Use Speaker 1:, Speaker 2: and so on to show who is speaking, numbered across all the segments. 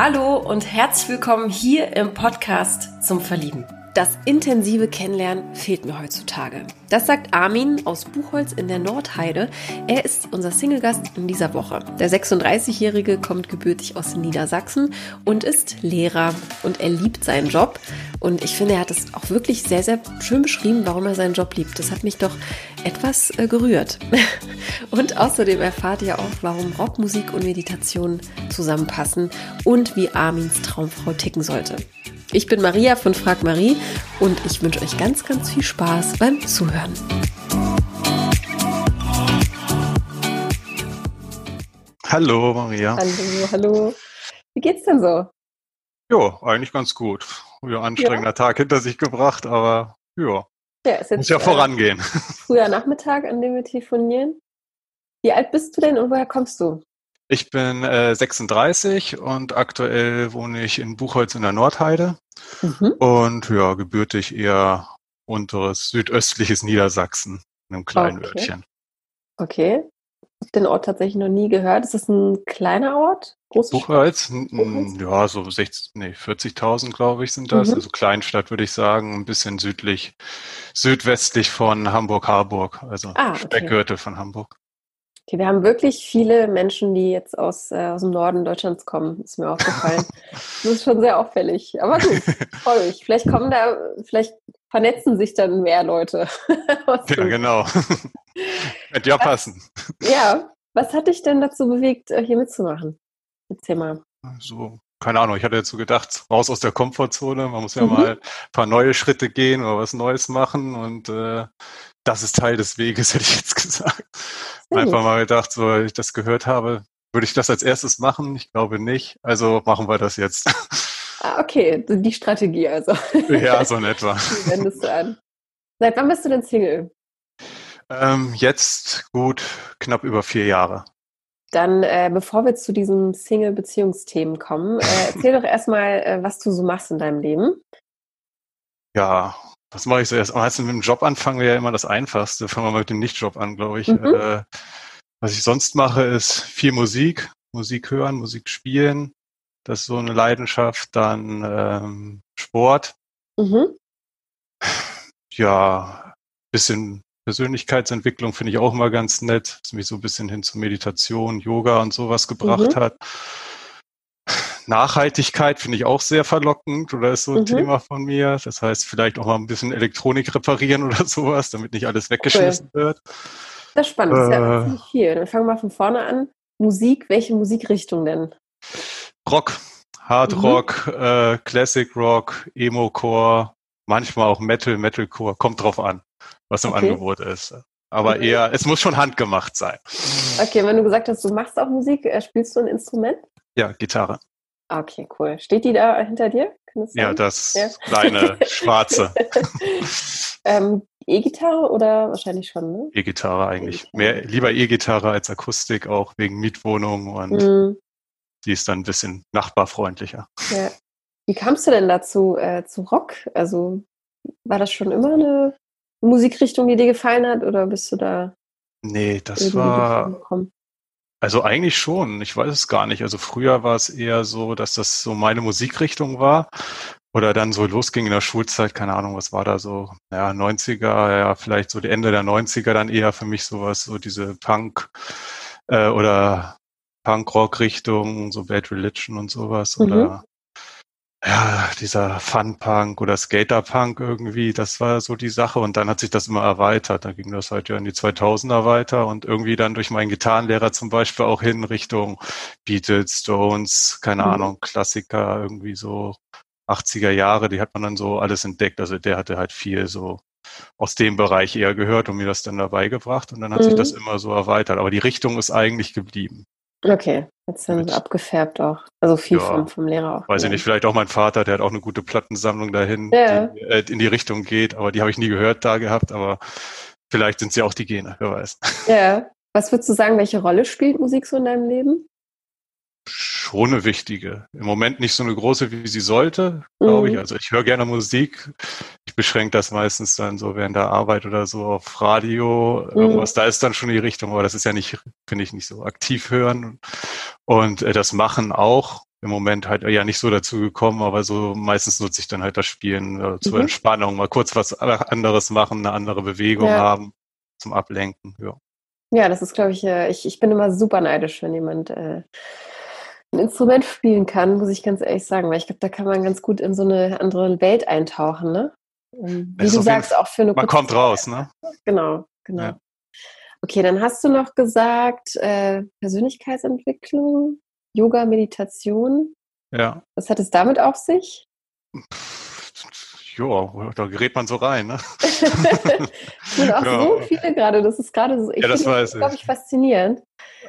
Speaker 1: Hallo und herzlich willkommen hier im Podcast zum Verlieben. Das intensive Kennenlernen fehlt mir heutzutage. Das sagt Armin aus Buchholz in der Nordheide. Er ist unser Single-Gast in dieser Woche. Der 36-Jährige kommt gebürtig aus Niedersachsen und ist Lehrer und er liebt seinen Job. Und ich finde, er hat es auch wirklich sehr, sehr schön beschrieben, warum er seinen Job liebt. Das hat mich doch etwas äh, gerührt. und außerdem erfahrt ihr auch, warum Rockmusik und Meditation zusammenpassen und wie Armins Traumfrau ticken sollte. Ich bin Maria von Frag Marie und ich wünsche euch ganz, ganz viel Spaß beim Zuhören.
Speaker 2: Hallo Maria.
Speaker 1: Hallo, hallo. Wie geht's denn so?
Speaker 2: Ja, eigentlich ganz gut. Ja, anstrengender ja. Tag hinter sich gebracht, aber ja. ja ist jetzt, Muss ja äh, vorangehen.
Speaker 1: Früher Nachmittag, an dem wir telefonieren. Wie alt bist du denn und woher kommst du?
Speaker 2: Ich bin äh, 36 und aktuell wohne ich in Buchholz in der Nordheide mhm. und ja, gebürtig eher unteres südöstliches Niedersachsen, in einem kleinen okay. Örtchen.
Speaker 1: Okay. Ich habe den Ort tatsächlich noch nie gehört. Ist das ein kleiner Ort?
Speaker 2: Große Buchholz? Buchholz? Ja, so 60, nee, 40.000, glaube ich, sind das. Mhm. Also Kleinstadt, würde ich sagen, ein bisschen südlich, südwestlich von Hamburg-Harburg, also ah, okay. Speckgürtel von Hamburg.
Speaker 1: Okay, wir haben wirklich viele Menschen, die jetzt aus, äh, aus dem Norden Deutschlands kommen, ist mir aufgefallen. das ist schon sehr auffällig. Aber gut, freue mich. Vielleicht kommen da, vielleicht vernetzen sich dann mehr Leute.
Speaker 2: ja, genau. Könnte ja passen.
Speaker 1: Ja, was hat dich denn dazu bewegt, äh, hier mitzumachen? Erzähl mal.
Speaker 2: So, keine Ahnung, ich hatte so gedacht, raus aus der Komfortzone, man muss ja mhm. mal ein paar neue Schritte gehen oder was Neues machen und äh, das ist Teil des Weges, hätte ich jetzt gesagt. Einfach mal gedacht, so ich das gehört habe, würde ich das als erstes machen? Ich glaube nicht. Also machen wir das jetzt.
Speaker 1: Ah, okay, die Strategie also.
Speaker 2: Ja, so in etwa.
Speaker 1: wendest du an. Seit wann bist du denn Single?
Speaker 2: Ähm, jetzt gut knapp über vier Jahre.
Speaker 1: Dann, äh, bevor wir zu diesen Single-Beziehungsthemen kommen, äh, erzähl doch erstmal, äh, was du so machst in deinem Leben.
Speaker 2: Ja, was mache ich so erst? Meistens mit dem Job anfangen wäre ja immer das Einfachste. Fangen wir mal mit dem Nicht-Job an, glaube ich. Mhm. Äh, was ich sonst mache, ist viel Musik, Musik hören, Musik spielen. Das ist so eine Leidenschaft. Dann ähm, Sport. Mhm. Ja, bisschen Persönlichkeitsentwicklung finde ich auch immer ganz nett, was mich so ein bisschen hin zu Meditation, Yoga und sowas gebracht mhm. hat. Nachhaltigkeit finde ich auch sehr verlockend oder ist so ein mhm. Thema von mir. Das heißt, vielleicht auch mal ein bisschen Elektronik reparieren oder sowas, damit nicht alles weggeschmissen cool. wird.
Speaker 1: Das ist spannend, das ist ja ziemlich äh. viel. Dann fangen wir mal von vorne an. Musik, welche Musikrichtung denn?
Speaker 2: Rock, Hard mhm. Rock, äh, Classic Rock, Emo-Core, manchmal auch Metal, Metalcore, kommt drauf an, was im okay. Angebot ist. Aber okay. eher, es muss schon handgemacht sein.
Speaker 1: Okay, wenn du gesagt hast, du machst auch Musik, äh, spielst du ein Instrument?
Speaker 2: Ja, Gitarre.
Speaker 1: Okay, cool. Steht die da hinter dir?
Speaker 2: ja, das ja? kleine schwarze.
Speaker 1: ähm, E-Gitarre oder wahrscheinlich schon, ne?
Speaker 2: E-Gitarre eigentlich. E Mehr, lieber E-Gitarre als Akustik, auch wegen Mietwohnung und mhm. die ist dann ein bisschen nachbarfreundlicher.
Speaker 1: Ja. Wie kamst du denn dazu, äh, zu Rock? Also war das schon immer eine Musikrichtung, die dir gefallen hat oder bist du da?
Speaker 2: Nee, das war, also eigentlich schon, ich weiß es gar nicht. Also früher war es eher so, dass das so meine Musikrichtung war. Oder dann so losging in der Schulzeit, keine Ahnung, was war da so, ja, 90er, ja, vielleicht so die Ende der 90er dann eher für mich sowas, so diese Punk äh, oder Punk-Rock-Richtung, so Bad Religion und sowas. Mhm. Oder ja, dieser Fun-Punk oder Skater-Punk irgendwie, das war so die Sache. Und dann hat sich das immer erweitert. Da ging das halt ja in die 2000er weiter und irgendwie dann durch meinen Gitarrenlehrer zum Beispiel auch hin Richtung Beatles, Stones, keine mhm. Ahnung, Klassiker, irgendwie so 80er Jahre, die hat man dann so alles entdeckt. Also der hatte halt viel so aus dem Bereich eher gehört und mir das dann dabei gebracht und dann hat mhm. sich das immer so erweitert. Aber die Richtung ist eigentlich geblieben.
Speaker 1: Okay, jetzt dann abgefärbt auch. Also viel ja, vom, vom Lehrer auch.
Speaker 2: Weiß ich nicht, vielleicht auch mein Vater, der hat auch eine gute Plattensammlung dahin, ja. die äh, in die Richtung geht, aber die habe ich nie gehört da gehabt, aber vielleicht sind sie auch die Gene, wer weiß.
Speaker 1: Ja. Was würdest du sagen, welche Rolle spielt Musik so in deinem Leben?
Speaker 2: Schon eine wichtige. Im Moment nicht so eine große, wie sie sollte, glaube mhm. ich. Also ich höre gerne Musik. Ich beschränke das meistens dann so während der Arbeit oder so auf Radio. Mhm. Irgendwas, da ist dann schon die Richtung, aber das ist ja nicht, finde ich, nicht so aktiv hören. Und äh, das Machen auch. im Moment halt ja nicht so dazu gekommen, aber so meistens nutze ich dann halt das Spielen äh, zur mhm. Entspannung, mal kurz was anderes machen, eine andere Bewegung ja. haben zum Ablenken. Ja,
Speaker 1: ja das ist, glaube ich, äh, ich, ich bin immer super neidisch, wenn jemand äh, ein Instrument spielen kann, muss ich ganz ehrlich sagen, weil ich glaube, da kann man ganz gut in so eine andere Welt eintauchen, ne?
Speaker 2: Wie du sagst, auch für eine Man kommt raus, ne?
Speaker 1: Genau, genau. Ja. Okay, dann hast du noch gesagt, äh, Persönlichkeitsentwicklung, Yoga, Meditation.
Speaker 2: Ja.
Speaker 1: Was hat es damit auf sich?
Speaker 2: Ja, da gerät man so rein, ne?
Speaker 1: und auch ja. so viele gerade, das ist gerade so, ich ja, das finde das, glaube ich, faszinierend.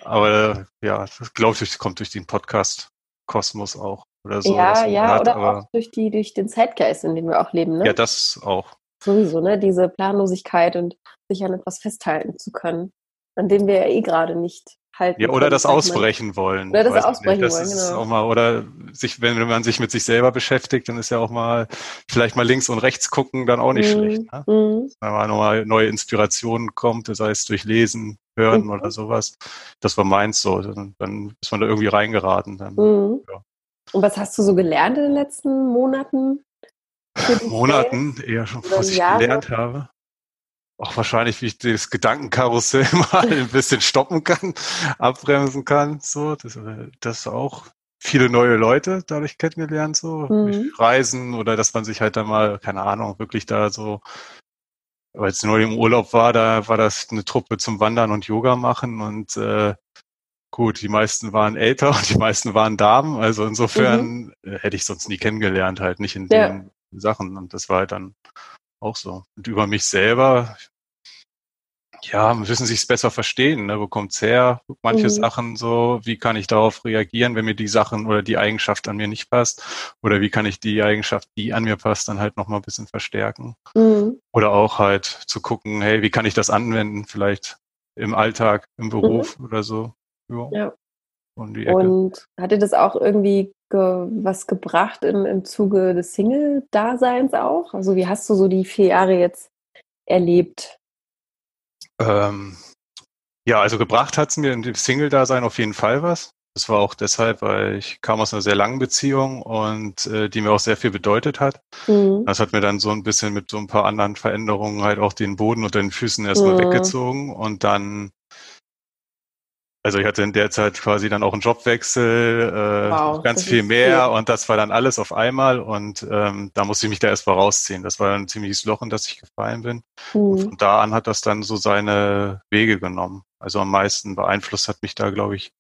Speaker 2: Aber ja, das glaube ich, kommt durch den Podcast Kosmos auch oder so.
Speaker 1: Ja, ja, hat, oder auch durch, die, durch den Zeitgeist, in dem wir auch leben, ne?
Speaker 2: Ja, das auch.
Speaker 1: Sowieso, ne? Diese Planlosigkeit und sich an etwas festhalten zu können, an dem wir ja eh gerade nicht halten.
Speaker 2: Ja, oder können, das ausbrechen wollen.
Speaker 1: Oder das ausbrechen das wollen,
Speaker 2: genau. Auch mal, oder sich, wenn man sich mit sich selber beschäftigt, dann ist ja auch mal vielleicht mal links und rechts gucken dann auch nicht mm, schlecht. Ne? Mm. Wenn mal nochmal neue Inspirationen kommt, sei es durch Lesen, Hören mm. oder sowas. Das war meins so. Dann, dann ist man da irgendwie reingeraten. Dann,
Speaker 1: mhm. ja. Und was hast du so gelernt in den letzten Monaten?
Speaker 2: Monaten, eher schon, was ich Jahre? gelernt habe. Auch wahrscheinlich, wie ich das Gedankenkarussell mal ein bisschen stoppen kann, abbremsen kann. So, das, das auch viele neue Leute dadurch kennengelernt, so mhm. Reisen oder dass man sich halt da mal, keine Ahnung, wirklich da so, weil es neu im Urlaub war, da war das eine Truppe zum Wandern und Yoga machen und äh, gut, die meisten waren älter und die meisten waren Damen, also insofern mhm. hätte ich sonst nie kennengelernt, halt nicht in ja. den Sachen und das war halt dann auch so. Und über mich selber, ja, müssen sich es besser verstehen, ne? wo kommt's her? Manche mhm. Sachen so, wie kann ich darauf reagieren, wenn mir die Sachen oder die Eigenschaft an mir nicht passt? Oder wie kann ich die Eigenschaft, die an mir passt, dann halt nochmal ein bisschen verstärken? Mhm. Oder auch halt zu gucken, hey, wie kann ich das anwenden, vielleicht im Alltag, im mhm. Beruf mhm. oder so.
Speaker 1: Ja. ja. Und hat dir das auch irgendwie ge was gebracht im, im Zuge des Single-Daseins auch? Also wie hast du so die vier Jahre jetzt erlebt?
Speaker 2: Ähm, ja, also gebracht hat es mir im Single-Dasein auf jeden Fall was. Das war auch deshalb, weil ich kam aus einer sehr langen Beziehung und äh, die mir auch sehr viel bedeutet hat. Mhm. Das hat mir dann so ein bisschen mit so ein paar anderen Veränderungen halt auch den Boden unter den Füßen erstmal mhm. weggezogen und dann also ich hatte in der Zeit quasi dann auch einen Jobwechsel, äh, wow, ganz viel mehr viel. und das war dann alles auf einmal und ähm, da musste ich mich da erst mal rausziehen. Das war ein ziemliches Loch, in das ich gefallen bin. Mhm. Und von da an hat das dann so seine Wege genommen. Also am meisten beeinflusst hat mich da, glaube ich,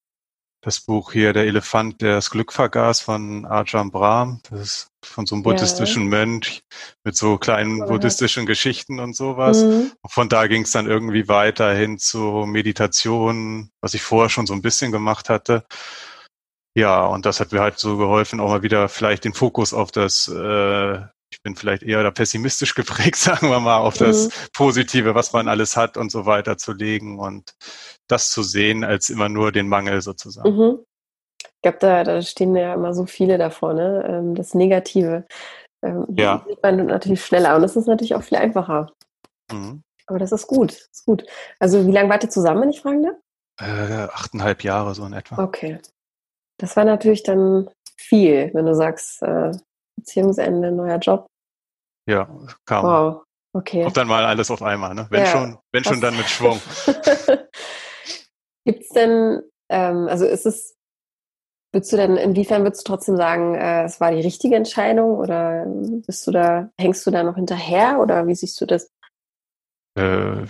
Speaker 2: das Buch hier, Der Elefant, der das Glück vergaß von Ajahn Brahm. Das ist von so einem buddhistischen ja. Mönch mit so kleinen buddhistischen Geschichten und sowas. Mhm. Und von da ging es dann irgendwie weiter hin zu Meditation, was ich vorher schon so ein bisschen gemacht hatte. Ja, und das hat mir halt so geholfen, auch mal wieder vielleicht den Fokus auf das äh, ich bin vielleicht eher da pessimistisch geprägt, sagen wir mal, auf das mhm. Positive, was man alles hat und so weiter zu legen und das zu sehen, als immer nur den Mangel sozusagen. Mhm.
Speaker 1: Ich glaube, da, da stehen ja immer so viele davor, ne? Ähm, das Negative. Ähm, ja. sieht man natürlich schneller und das ist natürlich auch viel einfacher. Mhm. Aber das ist gut, das ist gut. Also wie lange wart ihr zusammen, wenn ich fragen darf?
Speaker 2: Äh, achteinhalb Jahre so in etwa.
Speaker 1: Okay. Das war natürlich dann viel, wenn du sagst, äh, Beziehungsende, neuer Job.
Speaker 2: Ja, kam. Wow. Okay. Kommt dann mal alles auf einmal, ne? Wenn ja. schon, wenn schon dann mit Schwung.
Speaker 1: Gibt es denn, ähm, also ist es, würdest du denn, inwiefern würdest du trotzdem sagen, äh, es war die richtige Entscheidung oder bist du da, hängst du da noch hinterher oder wie siehst du das?
Speaker 2: Äh,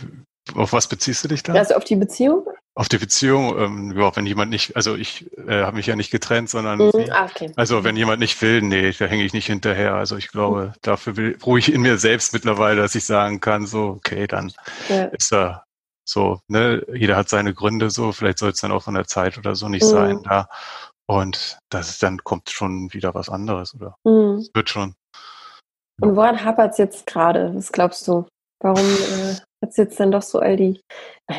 Speaker 2: auf was beziehst du dich da?
Speaker 1: Also auf die Beziehung?
Speaker 2: Auf die Beziehung, ähm, ja, wenn jemand nicht, also ich äh, habe mich ja nicht getrennt, sondern mhm. ah, okay. also wenn jemand nicht will, nee, da hänge ich nicht hinterher. Also ich glaube, mhm. dafür will, ruhig in mir selbst mittlerweile, dass ich sagen kann, so, okay, dann ja. ist er so, ne, jeder hat seine Gründe so, vielleicht soll es dann auch von der Zeit oder so nicht mhm. sein da. Und das ist, dann kommt schon wieder was anderes, oder? Mhm. wird schon.
Speaker 1: Und woran hapert es jetzt gerade? Was glaubst du? Warum äh, hat es jetzt dann doch so all die,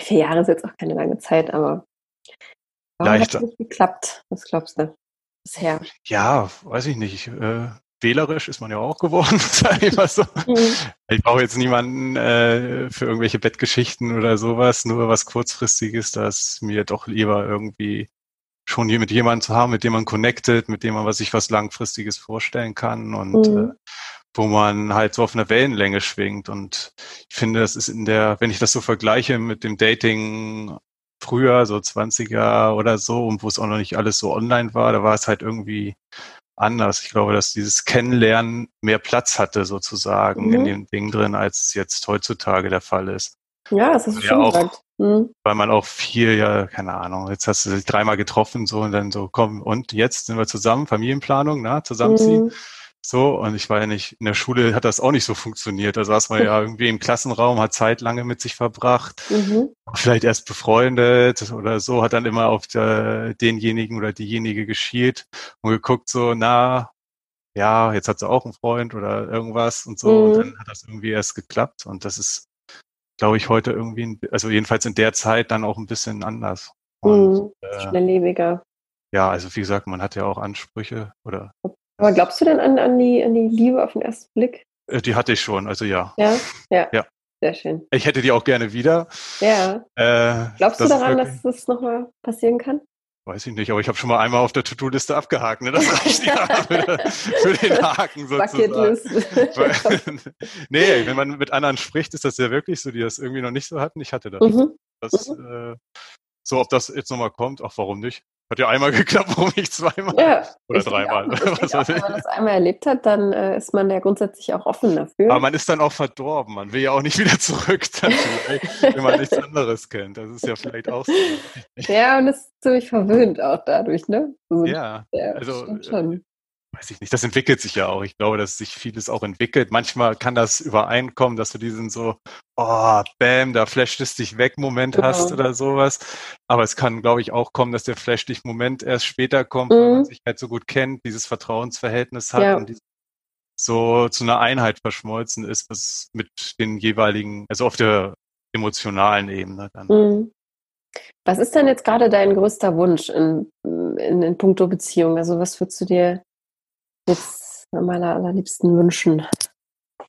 Speaker 1: vier Jahre ist jetzt auch keine lange Zeit, aber warum hat es nicht geklappt? Was glaubst du bisher?
Speaker 2: Ja, weiß ich nicht. Äh, wählerisch ist man ja auch geworden, sag ich mal so. Mhm. Ich brauche jetzt niemanden äh, für irgendwelche Bettgeschichten oder sowas, nur was kurzfristiges, das mir doch lieber irgendwie schon hier mit jemandem zu haben, mit dem man connected, mit dem man was sich was Langfristiges vorstellen kann und
Speaker 1: Mhm.
Speaker 2: äh, wo man halt so auf einer Wellenlänge schwingt. Und ich finde, das ist in der, wenn ich das so vergleiche mit dem Dating früher, so 20er oder so, und wo es auch noch nicht alles so online war, da war es halt irgendwie anders. Ich glaube, dass dieses Kennenlernen mehr Platz hatte sozusagen
Speaker 1: Mhm.
Speaker 2: in dem Ding drin, als es jetzt heutzutage der Fall ist.
Speaker 1: Ja, das du
Speaker 2: Ja,
Speaker 1: schon
Speaker 2: auch.
Speaker 1: gesagt. Mhm.
Speaker 2: Weil man auch viel, ja, keine Ahnung, jetzt hast du dich dreimal getroffen, so, und dann so, komm, und jetzt sind wir zusammen, Familienplanung, na, zusammenziehen.
Speaker 1: Mhm.
Speaker 2: So, und ich war ja nicht, in der Schule hat das auch nicht so funktioniert. Da saß man ja irgendwie im Klassenraum, hat Zeit lange mit sich verbracht,
Speaker 1: Mhm.
Speaker 2: vielleicht erst befreundet oder so, hat dann immer auf der, denjenigen oder diejenige geschielt und geguckt so, na, ja, jetzt hat sie auch einen Freund oder irgendwas und so. Und
Speaker 1: Mhm.
Speaker 2: dann hat das irgendwie erst geklappt. Und das ist, glaube ich, heute irgendwie, ein- also jedenfalls in der Zeit dann auch ein bisschen anders. Und
Speaker 1: Mhm.
Speaker 2: äh,
Speaker 1: Schnelllebiger.
Speaker 2: ja, also wie gesagt, man hat ja auch Ansprüche oder
Speaker 1: Aber glaubst du denn an, an, die, an die Liebe auf den ersten Blick?
Speaker 2: äh, die hatte ich schon, also ja.
Speaker 1: Ja? Ja.
Speaker 2: Ja.
Speaker 1: Sehr schön.
Speaker 2: Ich hätte die auch gerne wieder.
Speaker 1: Ja.
Speaker 2: Äh,
Speaker 1: Glaubst du daran,
Speaker 2: wirklich-
Speaker 1: dass das nochmal passieren kann?
Speaker 2: Weiß ich nicht, aber ich habe schon mal einmal auf der To-Do-Liste abgehakt. Ne? Das reicht ja für, den Haken sozusagen. Nee, wenn man mit anderen spricht, ist das ja wirklich so, die das irgendwie noch nicht so hatten. Ich hatte das.
Speaker 1: mhm.
Speaker 2: das äh, so, ob das jetzt nochmal kommt, ach, warum nicht? Hat ja einmal geklappt, warum nicht zweimal?
Speaker 1: Ja.
Speaker 2: Oder dreimal.
Speaker 1: auch, auch, wenn man das einmal erlebt hat, dann äh, ist man ja grundsätzlich auch offen dafür.
Speaker 2: Aber man ist dann auch verdorben. Man will ja auch nicht wieder zurück, dann vielleicht, wenn man nichts anderes kennt. Das ist ja vielleicht auch so.
Speaker 1: ja, und ist ziemlich verwöhnt auch dadurch, ne? So,
Speaker 2: Ja,
Speaker 1: ja,
Speaker 2: also,
Speaker 1: stimmt
Speaker 2: äh,
Speaker 1: schon.
Speaker 2: Weiß ich nicht, das entwickelt sich ja auch. Ich glaube, dass sich vieles auch entwickelt. Manchmal kann das übereinkommen, dass du diesen so, oh, bam, da flasht es dich weg Moment
Speaker 1: Genau.
Speaker 2: hast oder sowas. Aber es kann, glaube ich, auch kommen, dass der flash dich Moment erst später kommt, weil man
Speaker 1: Mhm.
Speaker 2: sich halt so gut kennt, dieses Vertrauensverhältnis hat
Speaker 1: Ja.
Speaker 2: und so zu einer Einheit verschmolzen ist, was mit den jeweiligen, also auf der emotionalen Ebene dann.
Speaker 1: Mhm. Was ist denn jetzt gerade dein größter Wunsch in, in, in puncto Beziehung? Also was würdest du dir jetzt am aller, allerliebsten wünschen?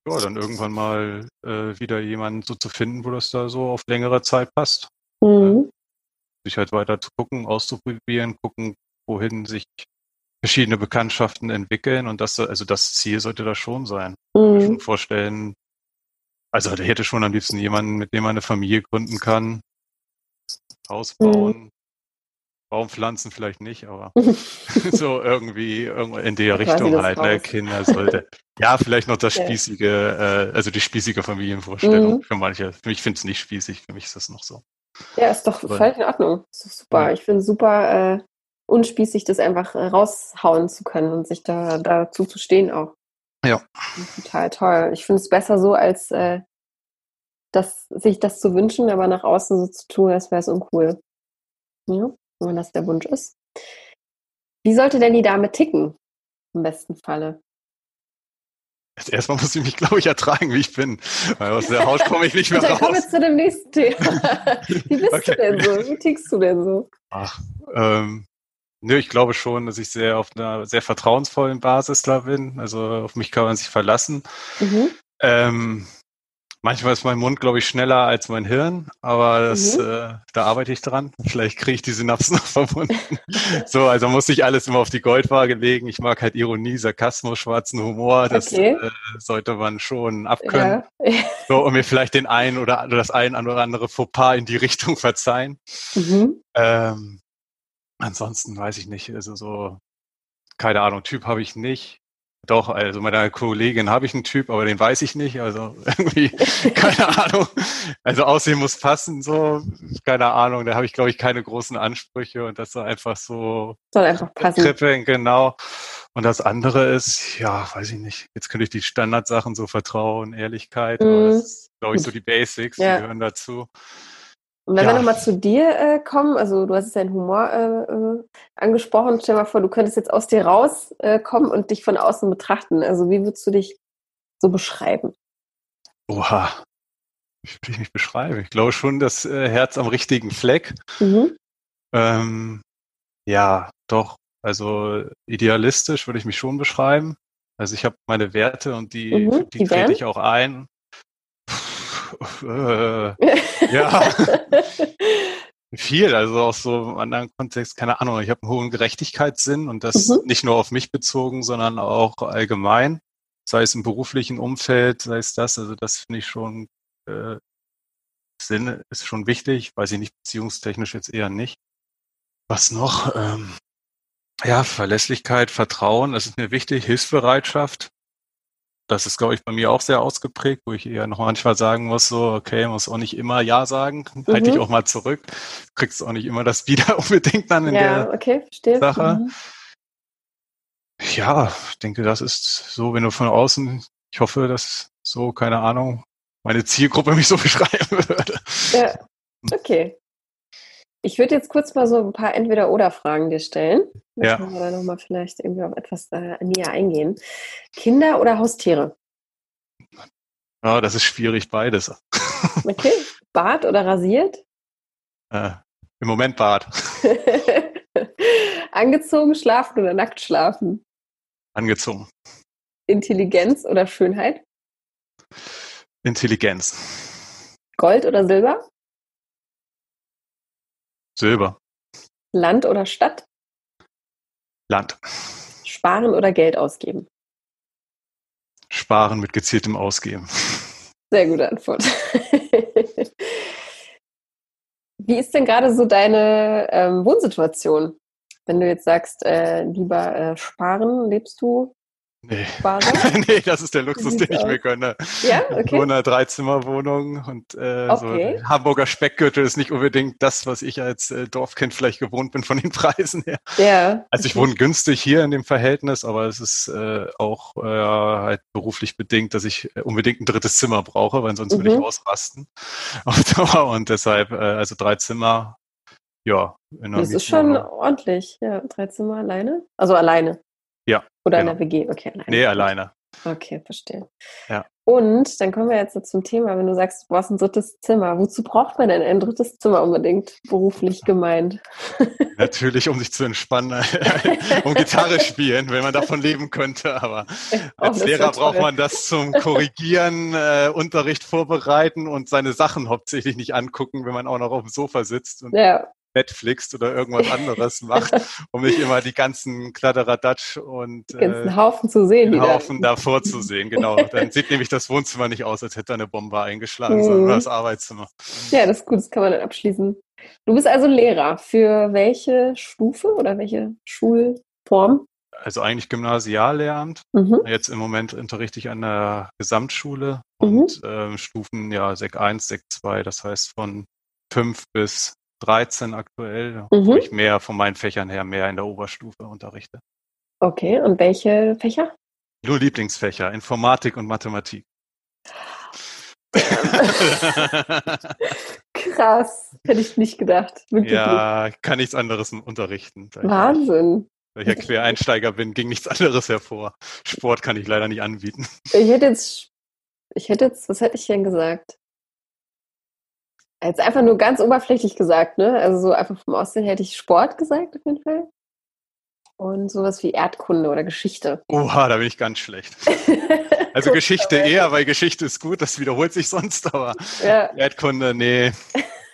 Speaker 2: Ja, dann irgendwann mal äh, wieder jemanden so zu finden, wo das da so auf längere Zeit passt.
Speaker 1: Mhm.
Speaker 2: sich halt weiter zu gucken, auszuprobieren, gucken, wohin sich verschiedene Bekanntschaften entwickeln und das, also das Ziel sollte das schon sein. Ich kann mir schon
Speaker 1: Mhm.
Speaker 2: vorstellen, also der hätte schon am liebsten jemanden, mit dem man eine Familie gründen kann, Haus
Speaker 1: Mhm.
Speaker 2: Baumpflanzen vielleicht nicht, aber so irgendwie in der Richtung halt, ne. Kinder sollte. Ja, vielleicht noch das spießige, äh, also die spießige Familienvorstellung
Speaker 1: Mhm.
Speaker 2: für manche. Für mich finde es nicht spießig, für mich ist das noch so.
Speaker 1: Ja, ist doch
Speaker 2: Aber-
Speaker 1: völlig in Ordnung. Super.
Speaker 2: Ja.
Speaker 1: Ich finde super äh, unspießig, das einfach äh, raushauen zu können und sich da dazu zu stehen auch.
Speaker 2: Ja.
Speaker 1: Total toll. Ich finde es besser so, als äh, das, sich das zu wünschen, aber nach außen so zu tun, als wäre es uncool. Ja, wenn das der Wunsch ist. Wie sollte denn die Dame ticken? Im besten Falle.
Speaker 2: Jetzt erstmal muss ich mich, glaube ich, ertragen, wie ich bin. Weil aus der Haut komme ich nicht mehr
Speaker 1: Und dann kommen wir
Speaker 2: raus.
Speaker 1: zu dem nächsten Thema. Wie bist
Speaker 2: Okay.
Speaker 1: du denn so? Wie tickst du denn so?
Speaker 2: Ach, ähm, nö, ich glaube schon, dass ich sehr auf einer sehr vertrauensvollen Basis da bin. Also auf mich kann man sich verlassen.
Speaker 1: Mhm.
Speaker 2: Ähm, manchmal ist mein Mund, glaube ich, schneller als mein Hirn, aber das,
Speaker 1: Mhm.
Speaker 2: äh, da arbeite ich dran. Vielleicht kriege ich die Synapsen noch verbunden. so, also muss ich alles immer auf die Goldwaage legen. Ich mag halt Ironie, Sarkasmus, schwarzen Humor. Das
Speaker 1: Okay.
Speaker 2: äh, sollte man schon abkönnen.
Speaker 1: Ja.
Speaker 2: So, und mir vielleicht den einen oder das ein oder andere Fauxpas in die Richtung verzeihen.
Speaker 1: Mhm.
Speaker 2: Ähm, ansonsten weiß ich nicht, also so, keine Ahnung, Typ habe ich nicht. Doch, also meiner Kollegin habe ich einen Typ, aber den weiß ich nicht. Also irgendwie, keine Ahnung. Also Aussehen muss passen, so, keine Ahnung. Da habe ich, glaube ich, keine großen Ansprüche und das soll einfach so
Speaker 1: Soll einfach passen.
Speaker 2: kribbeln, genau. Und das andere ist, ja, weiß ich nicht. Jetzt könnte ich die Standardsachen so Vertrauen, Ehrlichkeit, aber
Speaker 1: Mhm.
Speaker 2: das ist, glaube ich, so die Basics,
Speaker 1: Ja.
Speaker 2: die gehören dazu.
Speaker 1: Und wenn
Speaker 2: Ja.
Speaker 1: wir nochmal zu dir äh, kommen, also du hast jetzt deinen Humor äh, äh, angesprochen, stell mal vor, du könntest jetzt aus dir rauskommen äh, und dich von außen betrachten. Also wie würdest du dich so beschreiben?
Speaker 2: Oha. Wie würde ich mich beschreiben? Ich glaube schon, das äh, Herz am richtigen Fleck.
Speaker 1: Mhm.
Speaker 2: Ähm, ja, doch. Also idealistisch würde ich mich schon beschreiben. Also ich habe meine Werte und die,
Speaker 1: Mhm,
Speaker 2: die,
Speaker 1: die
Speaker 2: trete ich auch ein. Äh, ja, Viel, also auch so im anderen Kontext, keine Ahnung, ich habe einen hohen Gerechtigkeitssinn und das mhm. nicht nur auf mich bezogen, sondern auch allgemein, sei es im beruflichen Umfeld, sei es das, also das finde ich schon, äh, Sinn ist schon wichtig, weiß ich nicht, beziehungstechnisch jetzt eher nicht. Was noch? Ähm, ja, Verlässlichkeit, Vertrauen, das ist mir wichtig, Hilfsbereitschaft, das ist, glaube ich, bei mir auch sehr ausgeprägt, wo ich eher noch manchmal sagen muss, so, okay, muss auch nicht immer Ja sagen, mhm. halte dich auch mal zurück, kriegst auch nicht immer das wieder unbedingt dann in ja, der okay, Sache. Mhm. Ja, ich denke, das ist so, wenn du von außen, ich hoffe, dass so, keine Ahnung, meine Zielgruppe mich so beschreiben würde.
Speaker 1: Ja, okay. Ich würde jetzt kurz mal so ein paar Entweder-Oder-Fragen dir stellen. Dann ja. können wir da nochmal vielleicht irgendwie auf etwas äh, näher eingehen. Kinder oder Haustiere?
Speaker 2: Ja, das ist schwierig, beides.
Speaker 1: Okay. Bad oder rasiert?
Speaker 2: Äh, Im Moment Bad.
Speaker 1: Angezogen schlafen oder nackt schlafen?
Speaker 2: Angezogen.
Speaker 1: Intelligenz oder Schönheit?
Speaker 2: Intelligenz.
Speaker 1: Gold oder Silber?
Speaker 2: Silber.
Speaker 1: Land oder Stadt?
Speaker 2: Land.
Speaker 1: Sparen oder Geld ausgeben?
Speaker 2: Sparen mit gezieltem Ausgeben.
Speaker 1: Sehr gute Antwort. Wie ist denn gerade so deine ähm, Wohnsituation? Wenn du jetzt sagst, äh, lieber äh, sparen, lebst du
Speaker 2: Nee. nee, das ist der Luxus, den ich mir gönne. Ja, okay. Ich wohne in einer Dreizimmerwohnung und äh, okay. so Hamburger Speckgürtel ist nicht unbedingt das, was ich als äh, Dorfkind vielleicht gewohnt bin von den Preisen her. Ja. Also ich wohne günstig hier in dem Verhältnis, aber es ist äh, auch äh, halt beruflich bedingt, dass ich äh, unbedingt ein drittes Zimmer brauche, weil sonst mhm. würde ich ausrasten auf Dauer und deshalb äh, also drei Zimmer ja,
Speaker 1: das ist schon ordentlich, ja. Drei Zimmer alleine? Also alleine. Oder genau. in der WG? Okay,
Speaker 2: alleine. Nee, alleine.
Speaker 1: Okay, verstehe. Ja. Und dann kommen wir jetzt zum Thema, wenn du sagst, du brauchst ein drittes Zimmer. Wozu braucht man denn ein drittes Zimmer unbedingt, beruflich gemeint?
Speaker 2: Natürlich, um sich zu entspannen, um Gitarre spielen, wenn man davon leben könnte. Aber oh, als Lehrer braucht man das zum Korrigieren, äh, Unterricht vorbereiten und seine Sachen hauptsächlich nicht angucken, wenn man auch noch auf dem Sofa sitzt. Und ja. Netflix oder irgendwas anderes macht, um nicht immer die ganzen Kladderadatsch und
Speaker 1: ganzen äh, Haufen zu sehen.
Speaker 2: Den Haufen davor zu sehen, genau. Dann sieht nämlich das Wohnzimmer nicht aus, als hätte eine Bombe eingeschlagen, mhm. sondern das Arbeitszimmer.
Speaker 1: Ja, das ist gut, das kann man dann abschließen. Du bist also Lehrer. Für welche Stufe oder welche Schulform?
Speaker 2: Also eigentlich Gymnasiallehramt. Mhm. Jetzt im Moment unterrichte ich an der Gesamtschule mhm. und äh, Stufen ja Sek 1, Sek 2, das heißt von 5 bis 13 aktuell, mhm. wo ich mehr von meinen Fächern her mehr in der Oberstufe unterrichte.
Speaker 1: Okay, und welche Fächer?
Speaker 2: Nur Lieblingsfächer, Informatik und Mathematik.
Speaker 1: Krass, hätte ich nicht gedacht.
Speaker 2: Wirklich ja, nicht. kann nichts anderes unterrichten.
Speaker 1: Wahnsinn.
Speaker 2: Weil ich ja Quereinsteiger bin, ging nichts anderes hervor. Sport kann ich leider nicht anbieten.
Speaker 1: Ich hätte jetzt, ich hätte jetzt, was hätte ich denn gesagt? Jetzt einfach nur ganz oberflächlich gesagt, ne? Also so einfach vom Aussehen hätte ich Sport gesagt auf jeden Fall. Und sowas wie Erdkunde oder Geschichte.
Speaker 2: Oha, da bin ich ganz schlecht. Also Geschichte eher, weil Geschichte ist gut, das wiederholt sich sonst, aber ja. Erdkunde, nee.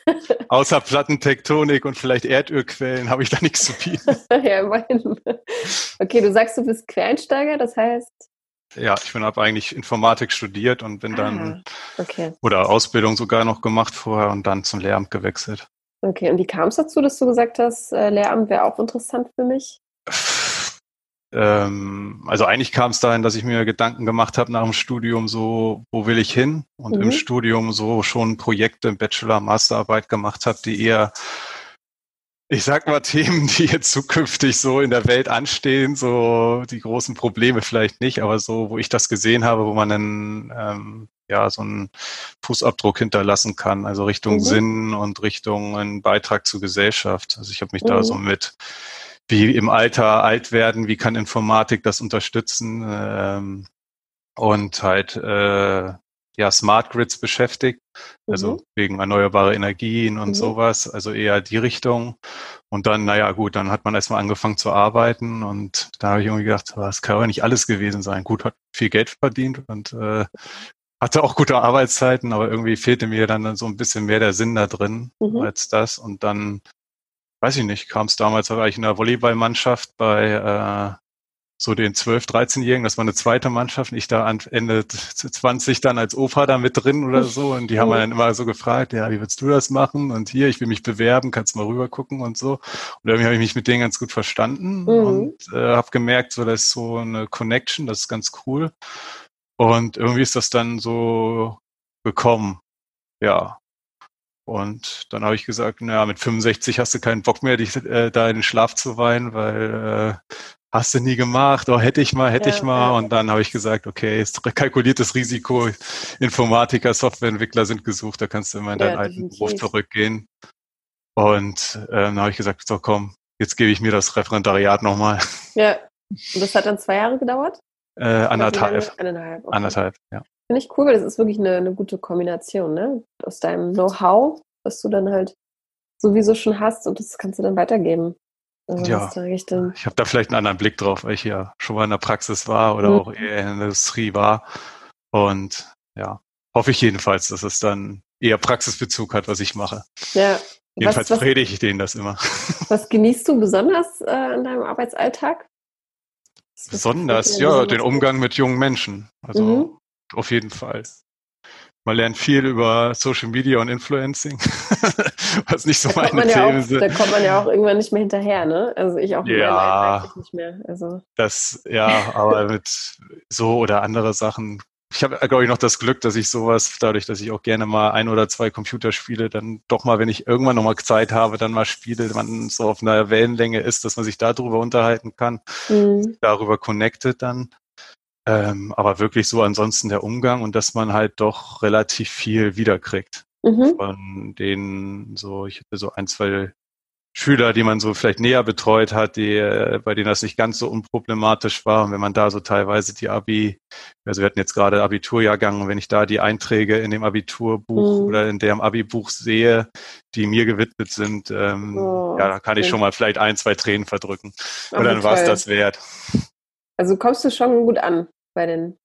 Speaker 2: Außer Plattentektonik und vielleicht Erdölquellen habe ich da nichts zu bieten.
Speaker 1: ja, immerhin. Okay, du sagst, du bist Quereinsteiger, das heißt,
Speaker 2: ja, ich bin habe eigentlich Informatik studiert und bin dann ah, okay. oder Ausbildung sogar noch gemacht vorher und dann zum Lehramt gewechselt.
Speaker 1: Okay, und wie kam es dazu, dass du gesagt hast, äh, Lehramt wäre auch interessant für mich?
Speaker 2: Ähm, also eigentlich kam es dahin, dass ich mir Gedanken gemacht habe nach dem Studium, so wo will ich hin? Und mhm. im Studium so schon Projekte, Bachelor, Masterarbeit gemacht habe, die eher ich sag mal Themen, die jetzt zukünftig so in der Welt anstehen, so die großen Probleme vielleicht nicht, aber so, wo ich das gesehen habe, wo man dann ähm, ja so einen Fußabdruck hinterlassen kann, also Richtung mhm. Sinn und Richtung einen Beitrag zur Gesellschaft. Also ich habe mich mhm. da so mit wie im Alter alt werden, wie kann Informatik das unterstützen ähm, und halt äh, ja, Smart Grids beschäftigt, also mhm. wegen erneuerbare Energien und mhm. sowas, also eher die Richtung. Und dann, naja, gut, dann hat man erstmal angefangen zu arbeiten und da habe ich irgendwie gedacht, das kann ja nicht alles gewesen sein. Gut, hat viel Geld verdient und äh, hatte auch gute Arbeitszeiten, aber irgendwie fehlte mir dann so ein bisschen mehr der Sinn da drin mhm. als das. Und dann, weiß ich nicht, kam es damals, war ich in der Volleyballmannschaft bei äh, so den 12-, 13-Jährigen, das war eine zweite Mannschaft, ich da an Ende 20 dann als Opa da mit drin oder so und die haben dann immer so gefragt, ja, wie willst du das machen und hier, ich will mich bewerben, kannst mal rüber gucken und so und irgendwie habe ich mich mit denen ganz gut verstanden mhm. und äh, habe gemerkt, so das ist so eine Connection, das ist ganz cool und irgendwie ist das dann so gekommen. Ja. Und dann habe ich gesagt, naja, mit 65 hast du keinen Bock mehr, dich äh, da in den Schlaf zu weinen, weil äh, hast du nie gemacht, oh, hätte ich mal, hätte ja, ich mal. Ja. Und dann habe ich gesagt, okay, ist kalkuliertes Risiko, Informatiker, Softwareentwickler sind gesucht, da kannst du immer in deinen ja, alten Beruf zurückgehen. Und äh, dann habe ich gesagt, so komm, jetzt gebe ich mir das Referendariat nochmal.
Speaker 1: Ja, und das hat dann zwei Jahre gedauert?
Speaker 2: Äh, anderthalb. Anderthalb, okay. anderthalb, ja.
Speaker 1: Finde ich cool, weil das ist wirklich eine, eine gute Kombination, ne? Aus deinem Know-how, was du dann halt sowieso schon hast und das kannst du dann weitergeben.
Speaker 2: Also ja, ich habe da vielleicht einen anderen Blick drauf, weil ich ja schon mal in der Praxis war oder mhm. auch eher in der Industrie war. Und ja, hoffe ich jedenfalls, dass es dann eher Praxisbezug hat, was ich mache. Ja. Jedenfalls was, predige ich denen das immer.
Speaker 1: Was genießt du besonders äh, in deinem Arbeitsalltag?
Speaker 2: Besonders, ja, den Umgang mit jungen Menschen. Also mhm. auf jeden Fall. Man lernt viel über Social Media und Influencing, was nicht so da meine Themen
Speaker 1: ja
Speaker 2: sind.
Speaker 1: Da kommt man ja auch irgendwann nicht mehr hinterher, ne? Also ich auch
Speaker 2: ja,
Speaker 1: nicht mehr. Also.
Speaker 2: Das, ja, aber mit so oder andere Sachen ich habe, glaube ich, noch das Glück, dass ich sowas, dadurch, dass ich auch gerne mal ein oder zwei Computerspiele, dann doch mal, wenn ich irgendwann nochmal Zeit habe, dann mal spiele, man so auf einer Wellenlänge ist, dass man sich darüber unterhalten kann, mhm. darüber connected dann. Ähm, aber wirklich so ansonsten der Umgang und dass man halt doch relativ viel wiederkriegt. Mhm. Von denen so, ich hatte so ein, zwei Schüler, die man so vielleicht näher betreut hat, die, äh, bei denen das nicht ganz so unproblematisch war. Und wenn man da so teilweise die Abi, also wir hatten jetzt gerade Abiturjahrgang, und wenn ich da die Einträge in dem Abiturbuch mhm. oder in dem Abi-Buch sehe, die mir gewidmet sind, ähm, oh, ja, da kann ich schon mal vielleicht ein, zwei Tränen verdrücken. Und dann war es das wert.
Speaker 1: Also kommst du schon gut an bei den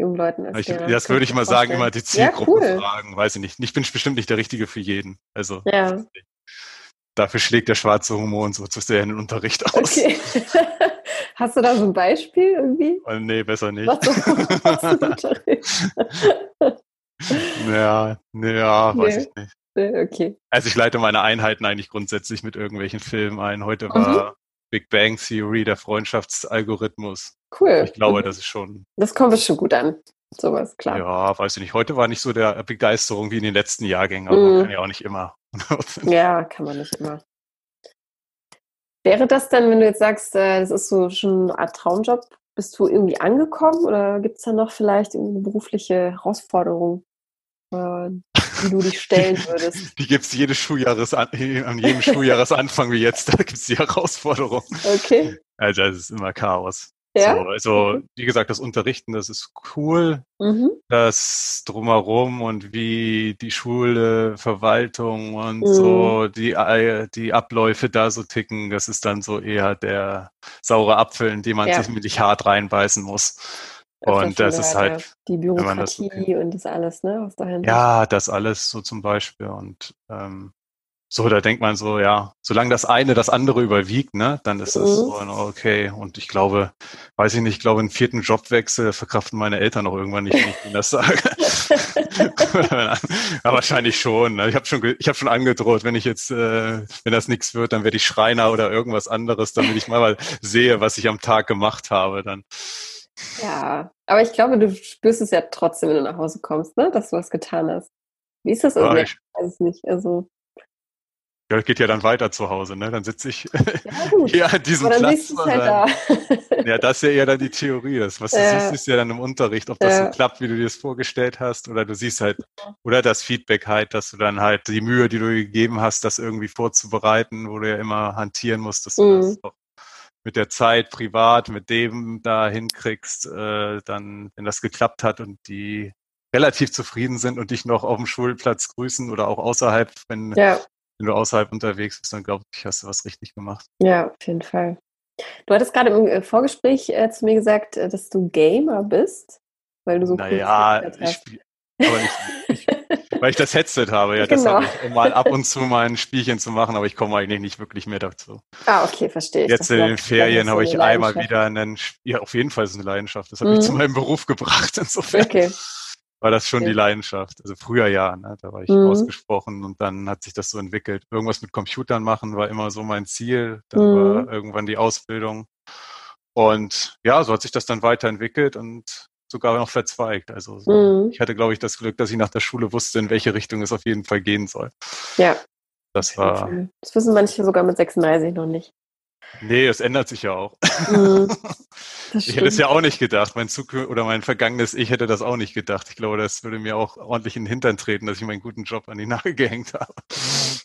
Speaker 1: jungen Leuten.
Speaker 2: Ich, das würde ich mal sagen, immer die Zielgruppe ja, cool. fragen, weiß ich nicht. Ich bin bestimmt nicht der Richtige für jeden. Also ja. Dafür schlägt der schwarze Humor und so zu sehr in den Unterricht aus. Okay.
Speaker 1: Hast du da so ein Beispiel irgendwie?
Speaker 2: Oh, nee, besser nicht. Ja, ja, nee. weiß ich nicht.
Speaker 1: Okay.
Speaker 2: Also ich leite meine Einheiten eigentlich grundsätzlich mit irgendwelchen Filmen ein. Heute war mhm. Big Bang Theory, der Freundschaftsalgorithmus.
Speaker 1: Cool.
Speaker 2: Ich glaube, mhm. das ist schon.
Speaker 1: Das kommt schon gut an. Sowas, klar.
Speaker 2: Ja, weiß ich nicht. Heute war nicht so der Begeisterung wie in den letzten Jahrgängen, aber man kann ja auch nicht immer.
Speaker 1: ja, kann man nicht immer. Wäre das dann, wenn du jetzt sagst, äh, das ist so schon eine Art Traumjob, bist du irgendwie angekommen oder gibt es da noch vielleicht eine berufliche Herausforderung, äh, die du dich stellen würdest?
Speaker 2: Die gibt es jedes Schuljahres an, an jedem Schuljahresanfang wie jetzt, da gibt es die Herausforderung.
Speaker 1: Okay.
Speaker 2: Also es ist immer Chaos. Ja? So, also, wie gesagt, das Unterrichten, das ist cool. Mhm. Das drumherum und wie die Schule, Verwaltung und mhm. so, die, äh, die Abläufe da so ticken, das ist dann so eher der saure Apfel, in den man ja. sich hart reinbeißen muss. Und das ist halt
Speaker 1: die Bürokratie das, und das alles, ne? Was dahinter
Speaker 2: ja, das alles so zum Beispiel. Und ähm, so, da denkt man so, ja, solange das eine das andere überwiegt, ne, dann ist das mhm. so okay. Und ich glaube, weiß ich nicht, ich glaube, einen vierten Jobwechsel verkraften meine Eltern auch irgendwann nicht, wenn ich ihnen das sage. ja, wahrscheinlich schon. Ne? Ich habe schon, ich habe schon angedroht, wenn ich jetzt, äh, wenn das nichts wird, dann werde ich Schreiner oder irgendwas anderes, damit ich mal sehe, was ich am Tag gemacht habe. Dann.
Speaker 1: Ja, aber ich glaube, du spürst es ja trotzdem, wenn du nach Hause kommst, ne, dass du was getan hast. Wie ist das irgendwie? Ja, ich weiß es nicht. Also
Speaker 2: ja, geht ja dann weiter zu Hause, ne? Dann sitze ich ja, hier an diesem
Speaker 1: Aber dann
Speaker 2: Platz.
Speaker 1: Halt da.
Speaker 2: ja, das ist ja eher dann die Theorie. Das, was du siehst, ist ja dann im Unterricht, ob das so klappt, wie du dir das vorgestellt hast, oder du siehst halt, oder das Feedback halt, dass du dann halt die Mühe, die du gegeben hast, das irgendwie vorzubereiten, wo du ja immer hantieren musst, dass du mhm. das auch mit der Zeit privat, mit dem da hinkriegst, äh, dann, wenn das geklappt hat und die relativ zufrieden sind und dich noch auf dem Schulplatz grüßen oder auch außerhalb, wenn ja wenn du außerhalb unterwegs bist, dann glaube ich, hast du was richtig gemacht.
Speaker 1: Ja, auf jeden Fall. Du hattest gerade im äh, Vorgespräch äh, zu mir gesagt, äh, dass du Gamer bist.
Speaker 2: weil du so naja, cool ich spiel, aber nicht, ich, weil ich das Headset habe, ja, genau. das ich, um mal ab und zu mal ein Spielchen zu machen, aber ich komme eigentlich nicht wirklich mehr dazu.
Speaker 1: Ah, okay, verstehe ich.
Speaker 2: Jetzt in den Ferien habe ich einmal wieder einen, ja, auf jeden Fall ist es eine Leidenschaft. Das hat mhm. mich zu meinem Beruf gebracht, insofern. Okay. War das schon okay. die Leidenschaft. Also früher ja, ne, da war ich mhm. ausgesprochen und dann hat sich das so entwickelt. Irgendwas mit Computern machen war immer so mein Ziel. Dann mhm. war irgendwann die Ausbildung. Und ja, so hat sich das dann weiterentwickelt und sogar noch verzweigt. Also so, mhm. ich hatte, glaube ich, das Glück, dass ich nach der Schule wusste, in welche Richtung es auf jeden Fall gehen soll.
Speaker 1: Ja.
Speaker 2: Das war.
Speaker 1: Das wissen manche sogar mit 36 noch nicht.
Speaker 2: Nee, das ändert sich ja auch. Mhm, ich hätte es ja auch nicht gedacht. Mein Zukünftiges oder mein vergangenes Ich hätte das auch nicht gedacht. Ich glaube, das würde mir auch ordentlich in den Hintern treten, dass ich meinen guten Job an die Nagel gehängt habe.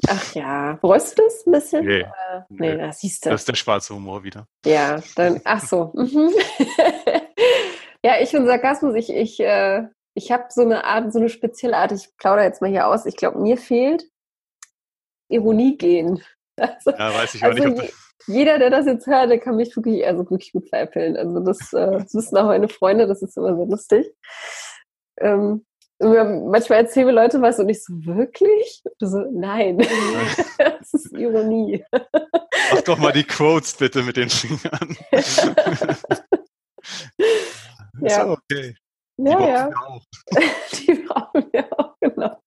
Speaker 1: Ach ja, bereust du das ein bisschen?
Speaker 2: Nee, nee, nee. Das, siehst du. das ist der schwarze Humor wieder.
Speaker 1: Ja, dann, ach so. Mhm. Ja, ich und Sarkasmus, ich, ich, äh, ich habe so eine Art, so eine spezielle Art, ich plaudere jetzt mal hier aus, ich glaube, mir fehlt Ironie gehen.
Speaker 2: Also, ja, weiß ich auch also nicht.
Speaker 1: Jeder, der das jetzt hört, der kann mich wirklich, also wirklich gut veräppeln. Also das, äh, das wissen auch meine Freunde, das ist immer so lustig. Ähm, manchmal erzählen wir Leute was und ich so, wirklich? so, nein, das ist Ironie.
Speaker 2: Mach doch mal die Quotes bitte mit den Fingern.
Speaker 1: Ja. okay. Die ja, ja. Die brauchen wir auch, genau.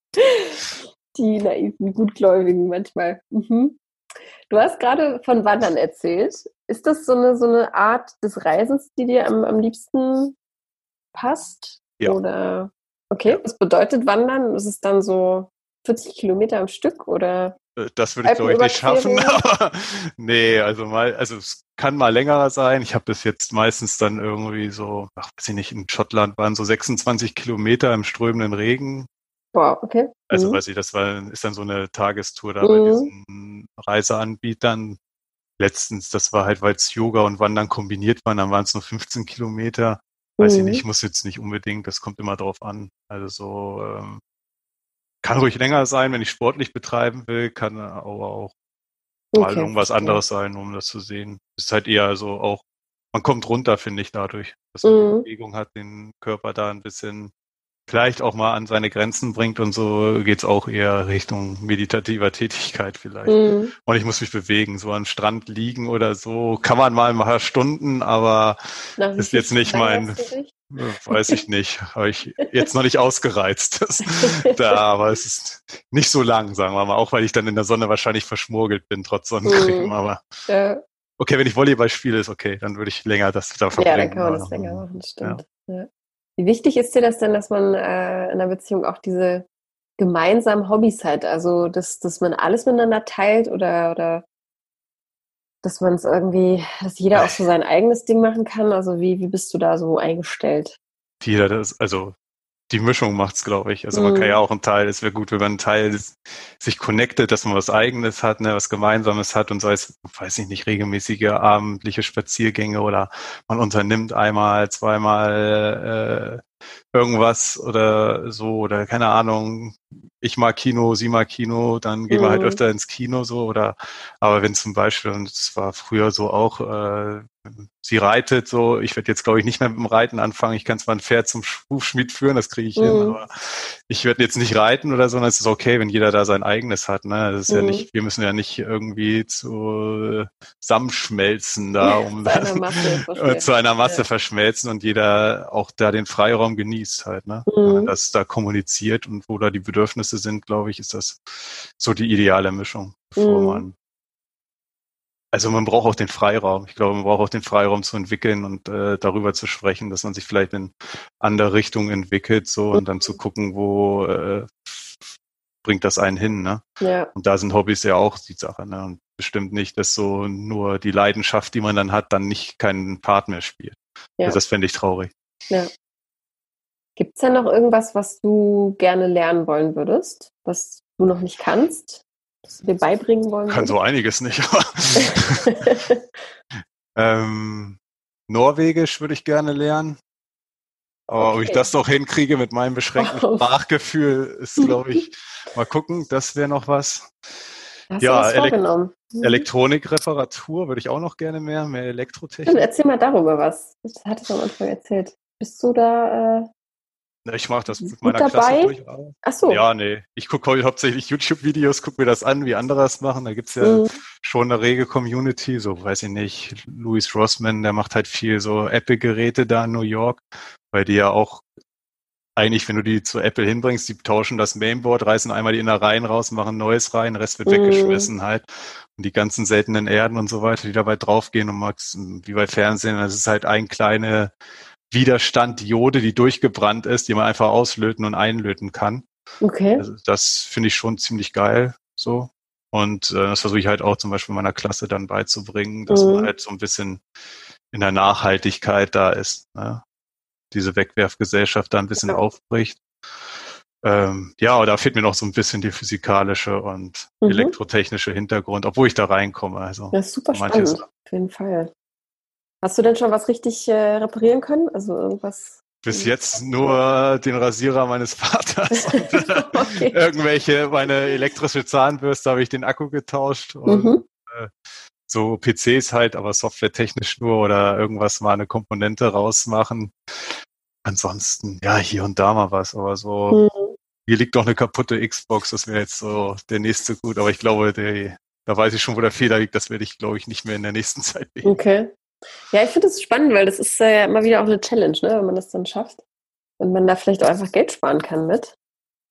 Speaker 1: Die naiven, gutgläubigen manchmal. Mhm. Du hast gerade von Wandern erzählt. Ist das so eine, so eine Art des Reisens, die dir am, am liebsten passt?
Speaker 2: Ja.
Speaker 1: Oder okay, was bedeutet Wandern? Ist es dann so 40 Kilometer am Stück oder?
Speaker 2: Äh, das würde ich, glaube ich, nicht schaffen. Aber nee, also mal, also es kann mal länger sein. Ich habe bis jetzt meistens dann irgendwie so, ach, weiß ich nicht, in Schottland waren so 26 Kilometer im strömenden Regen.
Speaker 1: Wow, okay.
Speaker 2: Also mhm. weiß ich, das war, ist dann so eine Tagestour da mhm. bei diesen Reiseanbietern. Letztens, das war halt, weil es Yoga und Wandern kombiniert waren, dann waren es nur 15 Kilometer. Weiß mhm. ich nicht, muss jetzt nicht unbedingt, das kommt immer drauf an. Also so, ähm, kann ruhig länger sein, wenn ich sportlich betreiben will, kann aber auch mal okay, irgendwas anderes sein, um das zu sehen. Es ist halt eher so auch, man kommt runter, finde ich, dadurch, dass man mhm. Bewegung hat, den Körper da ein bisschen vielleicht auch mal an seine Grenzen bringt und so geht's auch eher Richtung meditativer Tätigkeit vielleicht. Mhm. Und ich muss mich bewegen, so am Strand liegen oder so, kann man mal ein paar Stunden, aber Nach ist jetzt nicht mein, weiß ich nicht, habe ich jetzt noch nicht ausgereizt. Das, da, aber es ist nicht so lang, sagen wir mal, auch weil ich dann in der Sonne wahrscheinlich verschmurgelt bin, trotz Sonnencreme, mhm. aber ja. okay, wenn ich Volleyball spiele, ist okay, dann würde ich länger das da verbringen.
Speaker 1: Ja, dann kann man das länger machen, stimmt. Ja. Ja. Wie wichtig ist dir das denn, dass man äh, in einer Beziehung auch diese gemeinsamen Hobbys hat? Also, dass, dass man alles miteinander teilt oder, oder dass man es irgendwie, dass jeder auch so sein eigenes Ding machen kann? Also, wie, wie bist du da so eingestellt?
Speaker 2: Jeder, das, also die Mischung macht's, glaube ich. Also man kann ja mhm. auch ein Teil, es wäre gut, wenn man ein Teil sich connectet, dass man was Eigenes hat, ne, was Gemeinsames hat und sei es, weiß ich nicht, regelmäßige abendliche Spaziergänge oder man unternimmt einmal, zweimal äh, irgendwas oder so oder keine Ahnung, ich mag Kino, sie mag Kino, dann gehen mhm. wir halt mhm. öfter ins Kino so oder aber wenn zum Beispiel, und es war früher so auch, äh, sie reitet so, ich werde jetzt glaube ich nicht mehr mit dem Reiten anfangen, ich kann zwar ein Pferd zum Hufschmied führen, das kriege ich mhm. hin, aber ich werde jetzt nicht reiten oder so, sondern es ist okay, wenn jeder da sein eigenes hat. Ne? Das ist mhm. ja nicht, wir müssen ja nicht irgendwie zu zusammenschmelzen da, um zu einer Masse, zu einer Masse ja. verschmelzen und jeder auch da den Freiraum genießt halt, ne? Mhm. Wenn man das da kommuniziert und wo da die Bedürfnisse sind, glaube ich, ist das so die ideale Mischung, bevor mhm. man also man braucht auch den Freiraum. Ich glaube, man braucht auch den Freiraum zu entwickeln und äh, darüber zu sprechen, dass man sich vielleicht in andere Richtungen entwickelt, so und dann zu gucken, wo äh, bringt das einen hin, ne? Ja. Und da sind Hobbys ja auch die Sache, ne? Und bestimmt nicht, dass so nur die Leidenschaft, die man dann hat, dann nicht keinen Part mehr spielt. Ja. Also das fände ich traurig.
Speaker 1: Ja. Gibt es denn noch irgendwas, was du gerne lernen wollen würdest, was du noch nicht kannst? Das dir beibringen wollen
Speaker 2: Kann so einiges nicht. ähm, Norwegisch würde ich gerne lernen. Aber okay. ob ich das noch hinkriege mit meinem beschränkten oh. Sprachgefühl, ist, glaube ich, mal gucken, das wäre noch was.
Speaker 1: Hast ja, vorgenommen?
Speaker 2: Mhm. Elektronikreparatur würde ich auch noch gerne mehr, mehr Elektrotechnik.
Speaker 1: Erzähl mal darüber was. Das hattest du am Anfang erzählt. Bist du da, äh,
Speaker 2: Ich mache das mit meiner dabei? Klasse durchaus. Ach so. Ja, nee. Ich gucke hauptsächlich YouTube-Videos, gucke mir das an, wie andere das machen. Da gibt's ja mhm. schon eine rege Community. So, weiß ich nicht, Louis Rossman, der macht halt viel so Apple-Geräte da in New York, weil die ja auch eigentlich, wenn du die zu Apple hinbringst, die tauschen das Mainboard, reißen einmal die Innereien raus, machen neues rein, Rest wird mm. weggeschmissen halt. Und die ganzen seltenen Erden und so weiter, die dabei draufgehen und Max, wie bei Fernsehen, das ist halt ein kleine Widerstand Diode, die durchgebrannt ist, die man einfach auslöten und einlöten kann. Okay. Also das finde ich schon ziemlich geil, so. Und äh, das versuche ich halt auch zum Beispiel meiner Klasse dann beizubringen, dass mm. man halt so ein bisschen in der Nachhaltigkeit da ist. Ne? diese Wegwerfgesellschaft da ein bisschen ja. aufbricht. Ähm, ja, da fehlt mir noch so ein bisschen die physikalische und mhm. elektrotechnische Hintergrund, obwohl ich da reinkomme. Also,
Speaker 1: das ist super spannend, auf jeden Fall. Hast du denn schon was richtig äh, reparieren können? Also irgendwas?
Speaker 2: Bis jetzt nur den Rasierer meines Vaters. okay. Irgendwelche, meine elektrische Zahnbürste habe ich den Akku getauscht und mhm. äh, so PCs halt, aber softwaretechnisch nur oder irgendwas mal eine Komponente rausmachen. Ansonsten, ja, hier und da mal was, aber so, mhm. hier liegt doch eine kaputte Xbox, das wäre jetzt so der nächste gut, aber ich glaube, der, da weiß ich schon, wo der Fehler liegt, das werde ich, glaube ich, nicht mehr in der nächsten Zeit
Speaker 1: legen. Okay. Ja, ich finde das spannend, weil das ist ja äh, immer wieder auch eine Challenge, ne, wenn man das dann schafft. Und man da vielleicht auch einfach Geld sparen kann mit.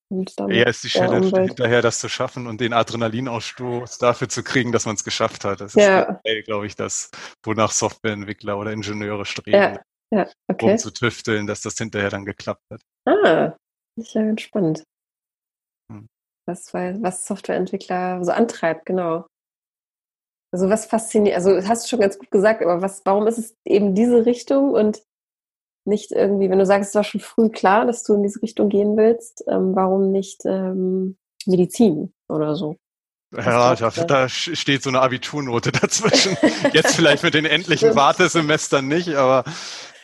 Speaker 2: Und dann ja, ist die Challenge Umwelt. hinterher, das zu schaffen und den Adrenalinausstoß dafür zu kriegen, dass man es geschafft hat. Das ja. ist, glaube ich, das, wonach Softwareentwickler oder Ingenieure streben. Ja. Ja, okay. um zu tüfteln, dass das hinterher dann geklappt hat.
Speaker 1: Ah, das ist ja ganz spannend. Hm. Was, was Softwareentwickler so antreibt, genau. Also was fasziniert, also hast du schon ganz gut gesagt, aber was, warum ist es eben diese Richtung und nicht irgendwie, wenn du sagst, es war schon früh klar, dass du in diese Richtung gehen willst, ähm, warum nicht ähm, Medizin oder so?
Speaker 2: Ja, da, da, steht so eine Abiturnote dazwischen. Jetzt vielleicht mit den endlichen Wartesemestern nicht, aber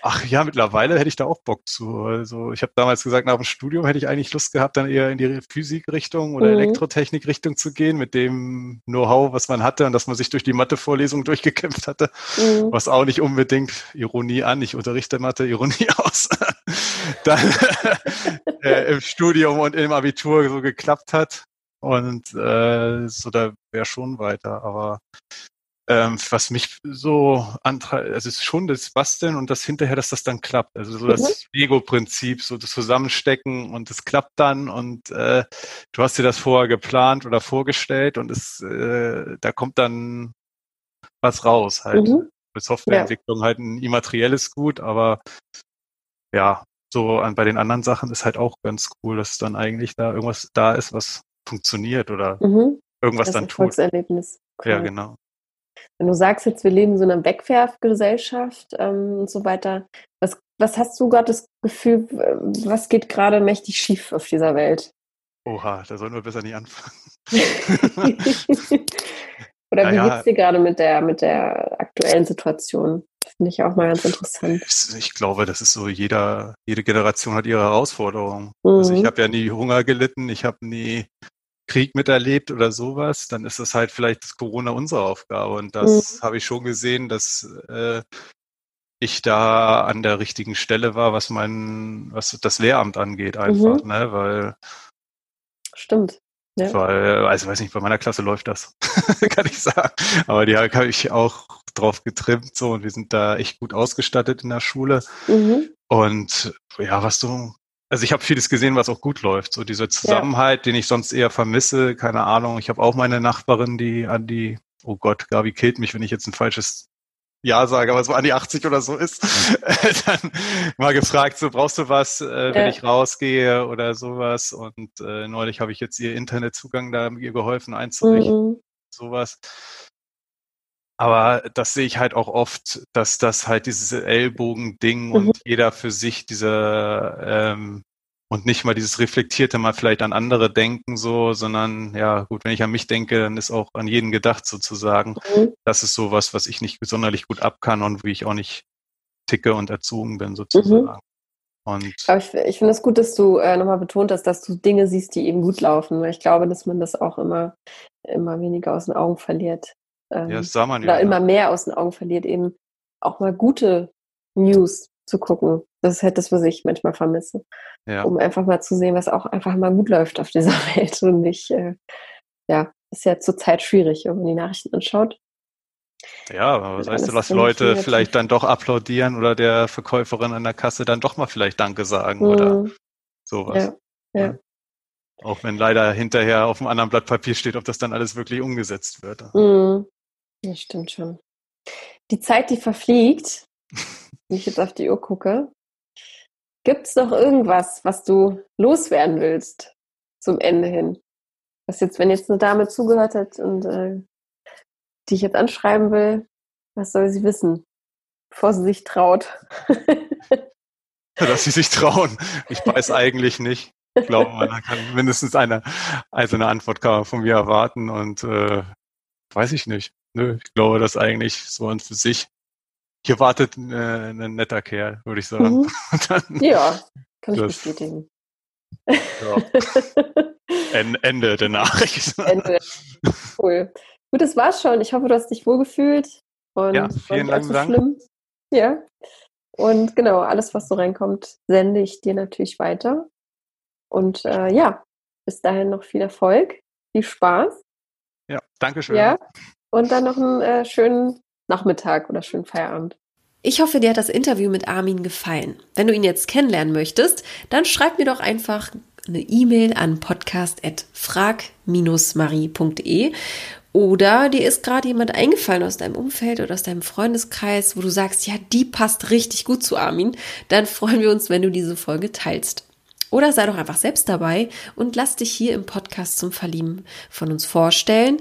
Speaker 2: ach ja, mittlerweile hätte ich da auch Bock zu. Also ich habe damals gesagt, nach dem Studium hätte ich eigentlich Lust gehabt, dann eher in die Physikrichtung oder mhm. Elektrotechnikrichtung zu gehen, mit dem Know-how, was man hatte und dass man sich durch die Mathe-Vorlesung durchgekämpft hatte, mhm. was auch nicht unbedingt Ironie an, ich unterrichte Mathe, Ironie aus, dann äh, im Studium und im Abitur so geklappt hat. Und äh, so, da wäre schon weiter. Aber ähm, was mich so antreibt, also ist schon das Basteln und das hinterher, dass das dann klappt. Also so das mhm. Lego-Prinzip, so das Zusammenstecken und es klappt dann und äh, du hast dir das vorher geplant oder vorgestellt und es, äh, da kommt dann was raus halt. Mhm. Für Softwareentwicklung ja. halt ein immaterielles Gut, aber ja, so an, bei den anderen Sachen ist halt auch ganz cool, dass dann eigentlich da irgendwas da ist, was funktioniert oder mhm. irgendwas das dann tut.
Speaker 1: Erfolgserlebnis.
Speaker 2: Cool. Ja, genau.
Speaker 1: Wenn du sagst jetzt, wir leben in so einer Wegwerfgesellschaft ähm, und so weiter, was, was hast du gerade das Gefühl, was geht gerade mächtig schief auf dieser Welt?
Speaker 2: Oha, da sollen wir besser nicht anfangen.
Speaker 1: Oder wie naja, geht's dir gerade mit der, mit der aktuellen Situation? Finde ich auch mal ganz interessant.
Speaker 2: Ich glaube, das ist so, jeder, jede Generation hat ihre Herausforderungen. Mhm. Also ich mhm. habe ja nie Hunger gelitten, ich habe nie Krieg miterlebt oder sowas, dann ist das halt vielleicht das Corona unsere Aufgabe. Und das mhm. habe ich schon gesehen, dass äh, ich da an der richtigen Stelle war, was mein, was das Lehramt angeht, einfach, mhm. ne? Weil
Speaker 1: Stimmt.
Speaker 2: Ja. Weil, also weiß nicht, bei meiner Klasse läuft das, kann ich sagen. Aber die habe ich auch drauf getrimmt so und wir sind da echt gut ausgestattet in der Schule. Mhm. Und ja, was du also ich habe vieles gesehen, was auch gut läuft. So dieser Zusammenhalt, ja. den ich sonst eher vermisse, keine Ahnung. Ich habe auch meine Nachbarin, die an die, oh Gott, Gabi killt mich, wenn ich jetzt ein falsches Ja sage, aber so an die 80 oder so ist, dann mal gefragt, so brauchst du was, äh, wenn ja. ich rausgehe oder sowas. Und äh, neulich habe ich jetzt ihr Internetzugang da ihr geholfen einzurichten, mhm. sowas. Aber das sehe ich halt auch oft, dass das halt dieses Ellbogen-Ding mhm. und jeder für sich diese ähm, und nicht mal dieses reflektierte mal vielleicht an andere denken so, sondern ja gut, wenn ich an mich denke, dann ist auch an jeden gedacht sozusagen. Mhm. Das ist sowas, was ich nicht sonderlich gut ab kann und wie ich auch nicht ticke und erzogen bin sozusagen. Mhm.
Speaker 1: Und Aber ich, ich finde es gut, dass du äh, nochmal betont hast, dass du Dinge siehst, die eben gut laufen, weil ich glaube, dass man das auch immer, immer weniger aus den Augen verliert ähm, ja, sah man ja. Oder immer mehr aus den Augen verliert, eben auch mal gute News
Speaker 3: zu gucken. Das ist halt das, was ich manchmal vermisse. Ja. Um einfach mal zu sehen, was auch einfach mal gut läuft auf dieser Welt und nicht, äh, ja, ist ja zurzeit schwierig, wenn man die Nachrichten anschaut.
Speaker 2: Ja, aber was heißt du, was Leute vielleicht dann doch applaudieren oder der Verkäuferin an der Kasse dann doch mal vielleicht Danke sagen mhm. oder sowas. Ja, ja. Auch wenn leider hinterher auf einem anderen Blatt Papier steht, ob das dann alles wirklich umgesetzt wird.
Speaker 3: Mhm. Das stimmt schon. Die Zeit, die verfliegt, wenn ich jetzt auf die Uhr gucke, gibt es noch irgendwas, was du loswerden willst zum Ende hin? Was jetzt, wenn jetzt eine Dame zugehört hat und äh, die ich jetzt anschreiben will, was soll sie wissen, bevor sie sich traut?
Speaker 2: Dass sie sich trauen. Ich weiß eigentlich nicht. Ich glaube, man kann mindestens eine, also eine Antwort kann man von mir erwarten und äh, weiß ich nicht. Nö, ich glaube, das eigentlich so und für sich. Hier wartet äh, ein netter Kerl, würde ich sagen. Mhm.
Speaker 3: Dann, ja, kann ich das, bestätigen.
Speaker 2: Ja. Ende der Nachricht. Ende.
Speaker 3: Cool. Gut, das war's schon. Ich hoffe, du hast dich wohlgefühlt. Und
Speaker 2: ja, vielen Dank. So Dank.
Speaker 3: Ja. Und genau, alles, was so reinkommt, sende ich dir natürlich weiter. Und äh, ja, bis dahin noch viel Erfolg, viel Spaß.
Speaker 2: Ja, danke schön.
Speaker 3: Ja, und dann noch einen äh, schönen Nachmittag oder schönen Feierabend.
Speaker 1: Ich hoffe, dir hat das Interview mit Armin gefallen. Wenn du ihn jetzt kennenlernen möchtest, dann schreib mir doch einfach eine E-Mail an podcast.frag-marie.de oder dir ist gerade jemand eingefallen aus deinem Umfeld oder aus deinem Freundeskreis, wo du sagst, ja, die passt richtig gut zu Armin, dann freuen wir uns, wenn du diese Folge teilst. Oder sei doch einfach selbst dabei und lass dich hier im Podcast zum Verlieben von uns vorstellen.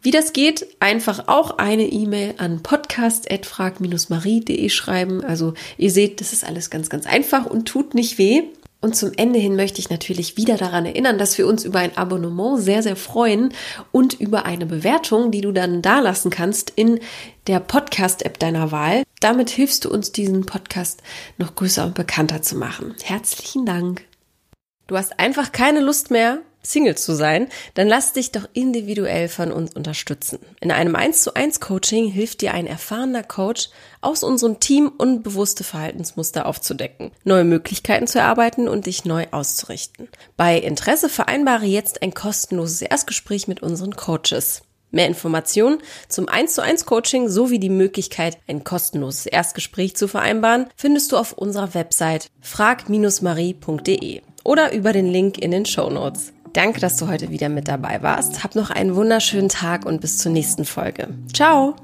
Speaker 1: Wie das geht, einfach auch eine E-Mail an podcast.frag-marie.de schreiben. Also ihr seht, das ist alles ganz, ganz einfach und tut nicht weh. Und zum Ende hin möchte ich natürlich wieder daran erinnern, dass wir uns über ein Abonnement sehr, sehr freuen und über eine Bewertung, die du dann dalassen kannst in der Podcast-App deiner Wahl. Damit hilfst du uns, diesen Podcast noch größer und bekannter zu machen. Herzlichen Dank. Du hast einfach keine Lust mehr, Single zu sein, dann lass dich doch individuell von uns unterstützen. In einem 1 zu 1 Coaching hilft dir ein erfahrener Coach aus unserem Team unbewusste Verhaltensmuster aufzudecken, neue Möglichkeiten zu erarbeiten und dich neu auszurichten. Bei Interesse vereinbare jetzt ein kostenloses Erstgespräch mit unseren Coaches. Mehr Informationen zum 1 zu 1 Coaching sowie die Möglichkeit, ein kostenloses Erstgespräch zu vereinbaren, findest du auf unserer Website frag-marie.de oder über den Link in den Show Notes. Danke, dass du heute wieder mit dabei warst. Hab noch einen wunderschönen Tag und bis zur nächsten Folge. Ciao!